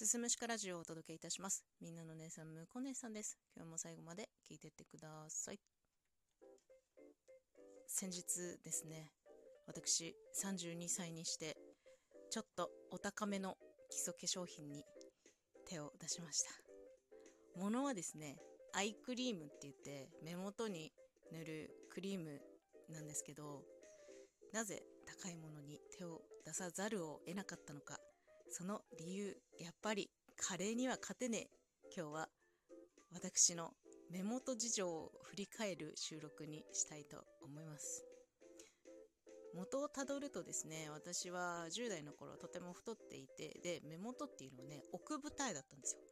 すすむしかラジオをお届けいたします。みんなの姉さん、むこ姉さんです。今日も最後まで聞いてってください。先日ですね、私32歳にして、ちょっとお高めの基礎化粧品に手を出しました。ものはですね、アイクリームって言って目元に塗るクリームなんですけど、なぜ高いものに手を出さざるを得なかったのかその理由やっぱりカレーには勝てねえ。今日は私の目元事情を振り返る収録にしたいと思います。元をたどるとですね私は10代の頃とても太っていてで目元っていうのはね奥二重だったんですよ。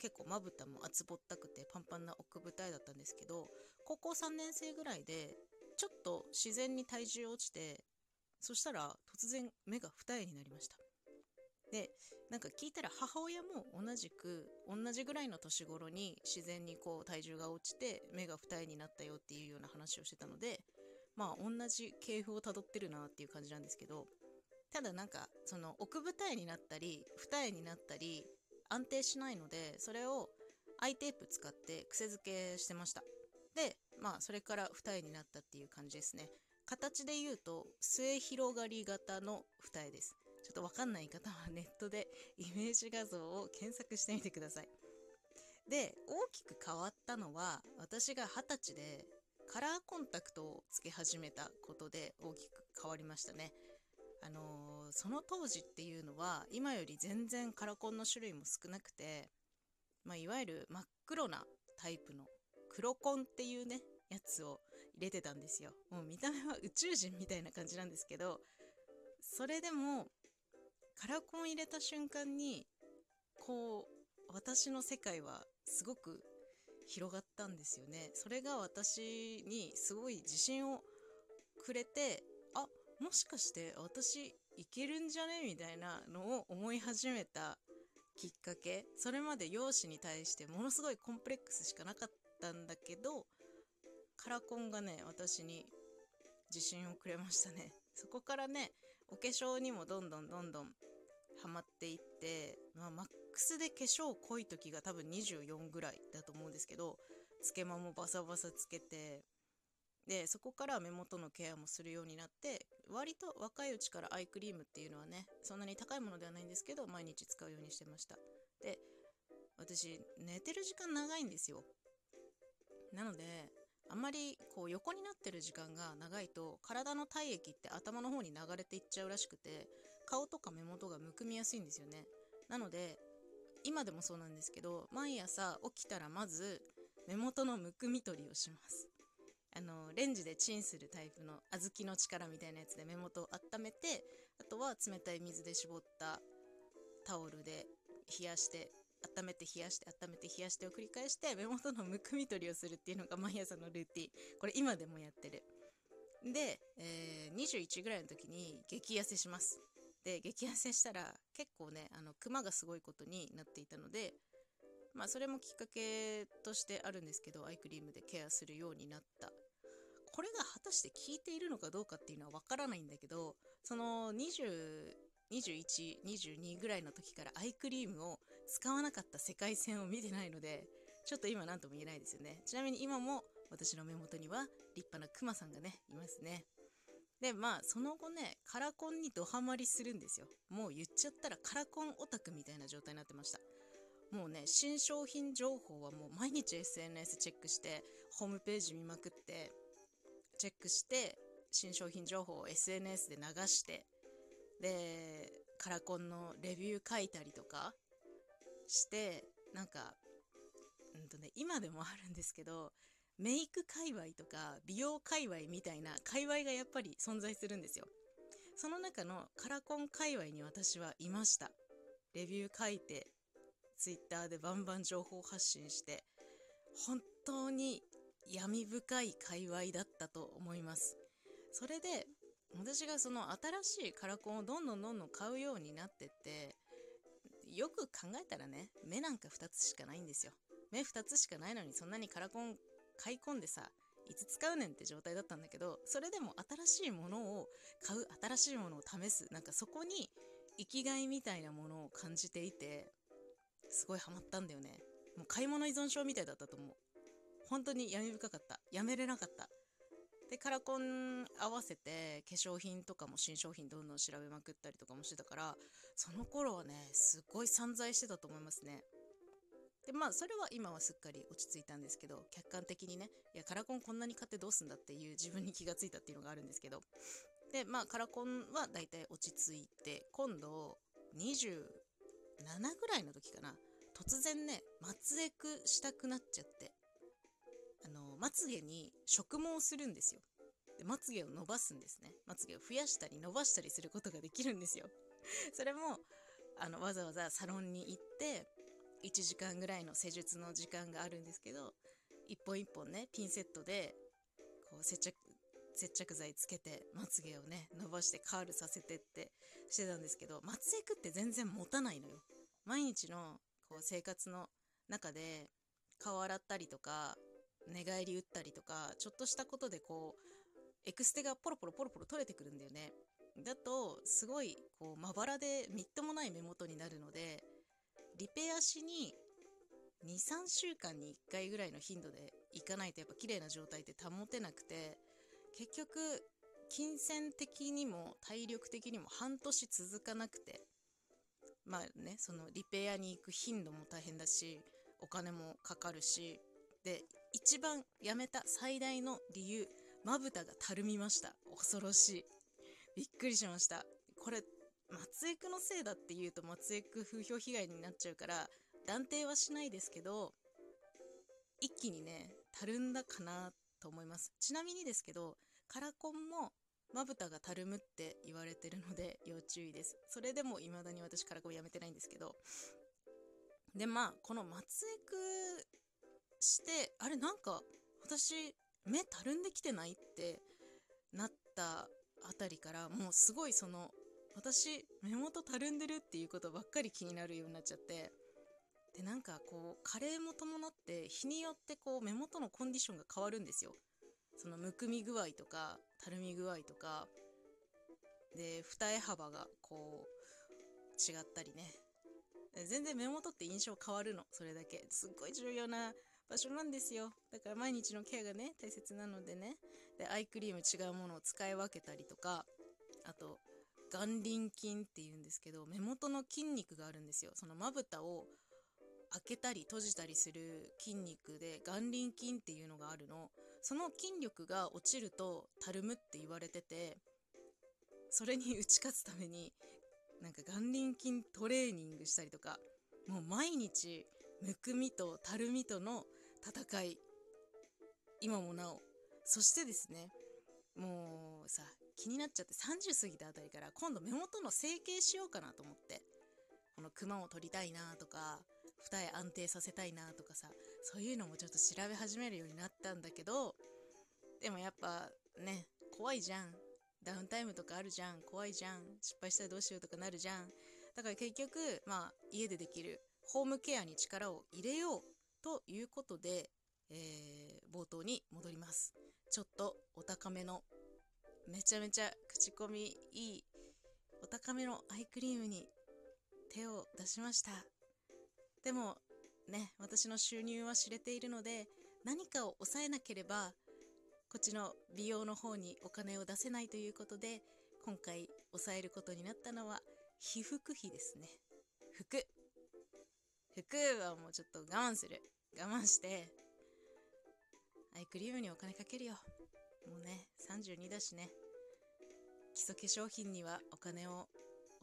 結構まぶたも厚ぼったくてパンパンな奥二重だったんですけど高校3年生ぐらいでちょっと自然に体重落ちてそしたら突然目が二重になりました。なんか聞いたら母親も同じく同じぐらいの年頃に自然にこう体重が落ちて目が二重になったよっていうような話をしてたのでまあ同じ系譜をたどってるなっていう感じなんですけどただなんかその奥二重になったり二重になったり安定しないのでそれをアイテープ使って癖付けしてました。でまあそれから二重になったっていう感じですね。形で言うと末広がり型の二重です。ちょっとわかんない方はネットでイメージ画像を検索してみてください。で、大きく変わったのは、私が二十歳でカラーコンタクトをつけ始めたことで大きく変わりましたね。あのー、その当時っていうのは、今より全然カラコンの種類も少なくて、まあ、いわゆる真っ黒なタイプの黒コンっていうね、やつを入れてたんですよ。もう見た目は宇宙人みたいな感じなんですけど、それでもカラコン入れた瞬間にこう私の世界はすごく広がったんですよね。それが私にすごい自信をくれてあもしかして私いけるんじゃね？みたいなのを思い始めたきっかけ。それまで容姿に対してものすごいコンプレックスしかなかったんだけどカラコンがね私に自信をくれましたね。そこからねお化粧にもどんどんどんどんハマっていって、まあ、マックスで化粧濃い時が多分24ぐらいだと思うんですけどつけまもバサバサつけてでそこから目元のケアもするようになって割と若いうちからアイクリームっていうのはねそんなに高いものではないんですけど毎日使うようにしてました。で私寝てる時間長いんですよ。なのであんまりこう横になってる時間が長いと体の体液って頭の方に流れていっちゃうらしくて顔とか目元がむくみやすいんですよね。なので今でもそうなんですけど毎朝起きたらまず目元のむくみ取りをします。あのレンジでチンするタイプの小豆の力みたいなやつで目元を温めてあとは冷たい水で絞ったタオルで冷やして温めて冷やして温めて冷やしてを繰り返して目元のむくみ取りをするっていうのが毎朝のルーティン。これ今でもやってる。で、えー、21ぐらいの時に激痩せします。で激痩せしたら結構ねあのクマがすごいことになっていたのでまあそれもきっかけとしてあるんですけどアイクリームでケアするようになったこれが果たして効いているのかどうかっていうのはわからないんだけどその20 21、22ぐらいの時からアイクリームを使わなかった世界線を見てないので、ちょっと今何とも言えないですよね。ちなみに今も私の目元には立派なクマさんがね、いますね。で、まあ、その後ね、カラコンにドハマりするんですよ。もう言っちゃったらカラコンオタクみたいな状態になってました。もうね、新商品情報はもう毎日 SNS チェックして、ホームページ見まくって、チェックして、新商品情報を SNS で流して、で、カラコンのレビュー書いたりとかして、なんか、うんとね、今でもあるんですけど、メイク界隈とか美容界隈みたいな界隈がやっぱり存在するんですよ。その中のカラコン界隈に私はいました。レビュー書いて、ツイッターでバンバン情報発信して、本当に闇深い界隈だったと思います。それで、私がその新しいカラコンをどんどんどんどん買うようになってって、よく考えたらね、目なんか2つしかないんですよ。目2つしかないのにそんなにカラコン買い込んでさ、いつ使うねんって状態だったんだけど、それでも新しいものを買う、新しいものを試す、なんかそこに生きがいみたいなものを感じていて、すごいハマったんだよね。もう買い物依存症みたいだったと思う。本当に闇深かった。やめれなかった。で、カラコン合わせて化粧品とかも新商品どんどん調べまくったりとかもしてたから、その頃はね、すごい散財してたと思いますね。で、まあ、それは今はすっかり落ち着いたんですけど、客観的にね、いや、カラコンこんなに買ってどうすんだっていう自分に気がついたっていうのがあるんですけど、で、まあ、カラコンはだいたい落ち着いて、今度、27ぐらいの時かな、突然ね、まつエクしたくなっちゃって、あの、まつげに植毛するんですよ。で、まつげを伸ばすんですね。まつげを増やしたり伸ばしたりすることができるんですよ。それも、あの、わざわざサロンに行って、1時間ぐらいの施術の時間があるんですけど、一本一本ね、ピンセットで、こう接着、接着剤つけて、まつげをね、伸ばしてカールさせてってしてたんですけど、まつエクって全然持たないのよ。毎日のこう生活の中で顔洗ったりとか、寝返り打ったりとか、ちょっとしたことでこう、エクステがポロポロポロポロ取れてくるんだよね。だと、すごい、こう、まばらでみっともない目元になるので、リペアしに2、3週間に1回ぐらいの頻度で行かないとやっぱ綺麗な状態って保てなくて、結局、金銭的にも体力的にも半年続かなくて、まあね、そのリペアに行く頻度も大変だし、お金もかかるし、で、一番やめた最大の理由、まぶたがたるみました。恐ろしい。びっくりしました。これ、松江区のせいだって言うと松江区風評被害になっちゃうから、断定はしないですけど、一気にね、たるんだかなと思います。ちなみにですけど、カラコンもまぶたがたるむって言われてるので要注意です。それでも未だに私カラコンやめてないんですけど。で、まあ、この松江区して、あれなんか私目たるんできてないってなったあたりからもうすごいその私目元たるんでるっていうことばっかり気になるようになっちゃって。でなんかこう加齢も伴って日によってこう目元のコンディションが変わるんですよ。そのむくみ具合とかたるみ具合とか。で二重幅がこう違ったりね。全然目元って印象変わるの。それだけ。すっごい重要な場所なんですよ。だから毎日のケアがね、大切なのでね。で、アイクリーム違うものを使い分けたりとか、あと、眼輪筋っていうんですけど、目元の筋肉があるんですよ。そのまぶたを開けたり閉じたりする筋肉で眼輪筋っていうのがあるの。その筋力が落ちるとたるむって言われてて、それに打ち勝つために、なんか眼輪筋トレーニングしたりとか、もう毎日、むくみとたるみとの戦い今もなおそしてですねもうさ気になっちゃって30過ぎたあたりから今度目元の整形しようかなと思って。このクマを取りたいなとか二重安定させたいなとかさそういうのもちょっと調べ始めるようになったんだけどでもやっぱね怖いじゃん。ダウンタイムとかあるじゃん。怖いじゃん。失敗したらどうしようとかなるじゃん。だから結局まあ家でできるホームケアに力を入れようということで、えー、冒頭に戻ります。ちょっとお高めの、めちゃめちゃ口コミいい、お高めのアイクリームに手を出しました。でも、ね、私の収入は知れているので、何かを抑えなければ、こっちの美容の方にお金を出せないということで、今回抑えることになったのは、被服費ですね。服。服はもうちょっと我慢する。我慢して、アイクリームにお金かけるよ。もうね、32だしね。基礎化粧品にはお金を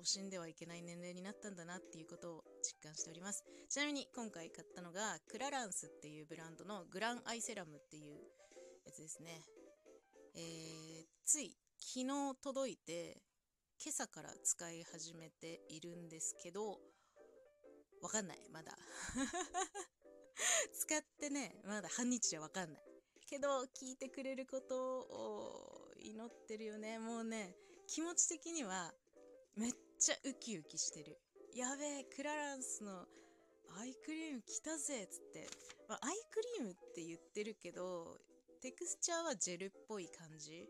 惜しんではいけない年齢になったんだなっていうことを実感しております。ちなみに今回買ったのがクラランスっていうブランドのグランアイセラムっていうやつですね。えー、つい昨日届いて今朝から使い始めているんですけど、わかんない、まだ。使ってね、まだ半日じゃわかんない。けど、聞いてくれることを祈ってるよね。もうね、気持ち的にはめっちゃウキウキしてる。やべえ、クラランスのアイクリーム来たぜっつって。まあ、アイクリームって言ってるけど、テクスチャーはジェルっぽい感じ。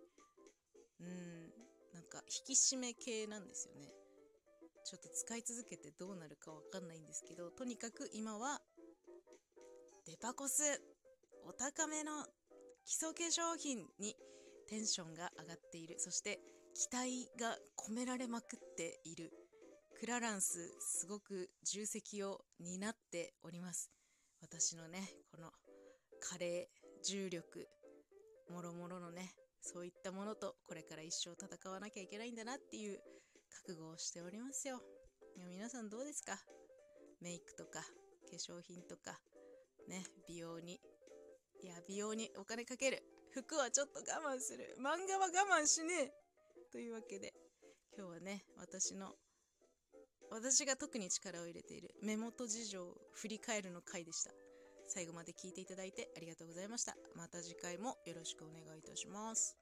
うん、なんか引き締め系なんですよね。ちょっと使い続けてどうなるかわかんないんですけどとにかく今はデパコスお高めの基礎化粧品にテンションが上がっているそして期待が込められまくっている。クラランスすごく重責を担っております。私のねこの加齢重力もろもろのねそういったものとこれから一生戦わなきゃいけないんだなっていう覚悟をしておりますよ。皆さんどうですか？メイクとか化粧品とかね美容にいや美容にお金かける。服はちょっと我慢する。漫画は我慢しねえ。というわけで今日はね私の私が特に力を入れている目元事情を振り返るの回でした。最後まで聞いていただいてありがとうございました。また次回もよろしくお願いいたします。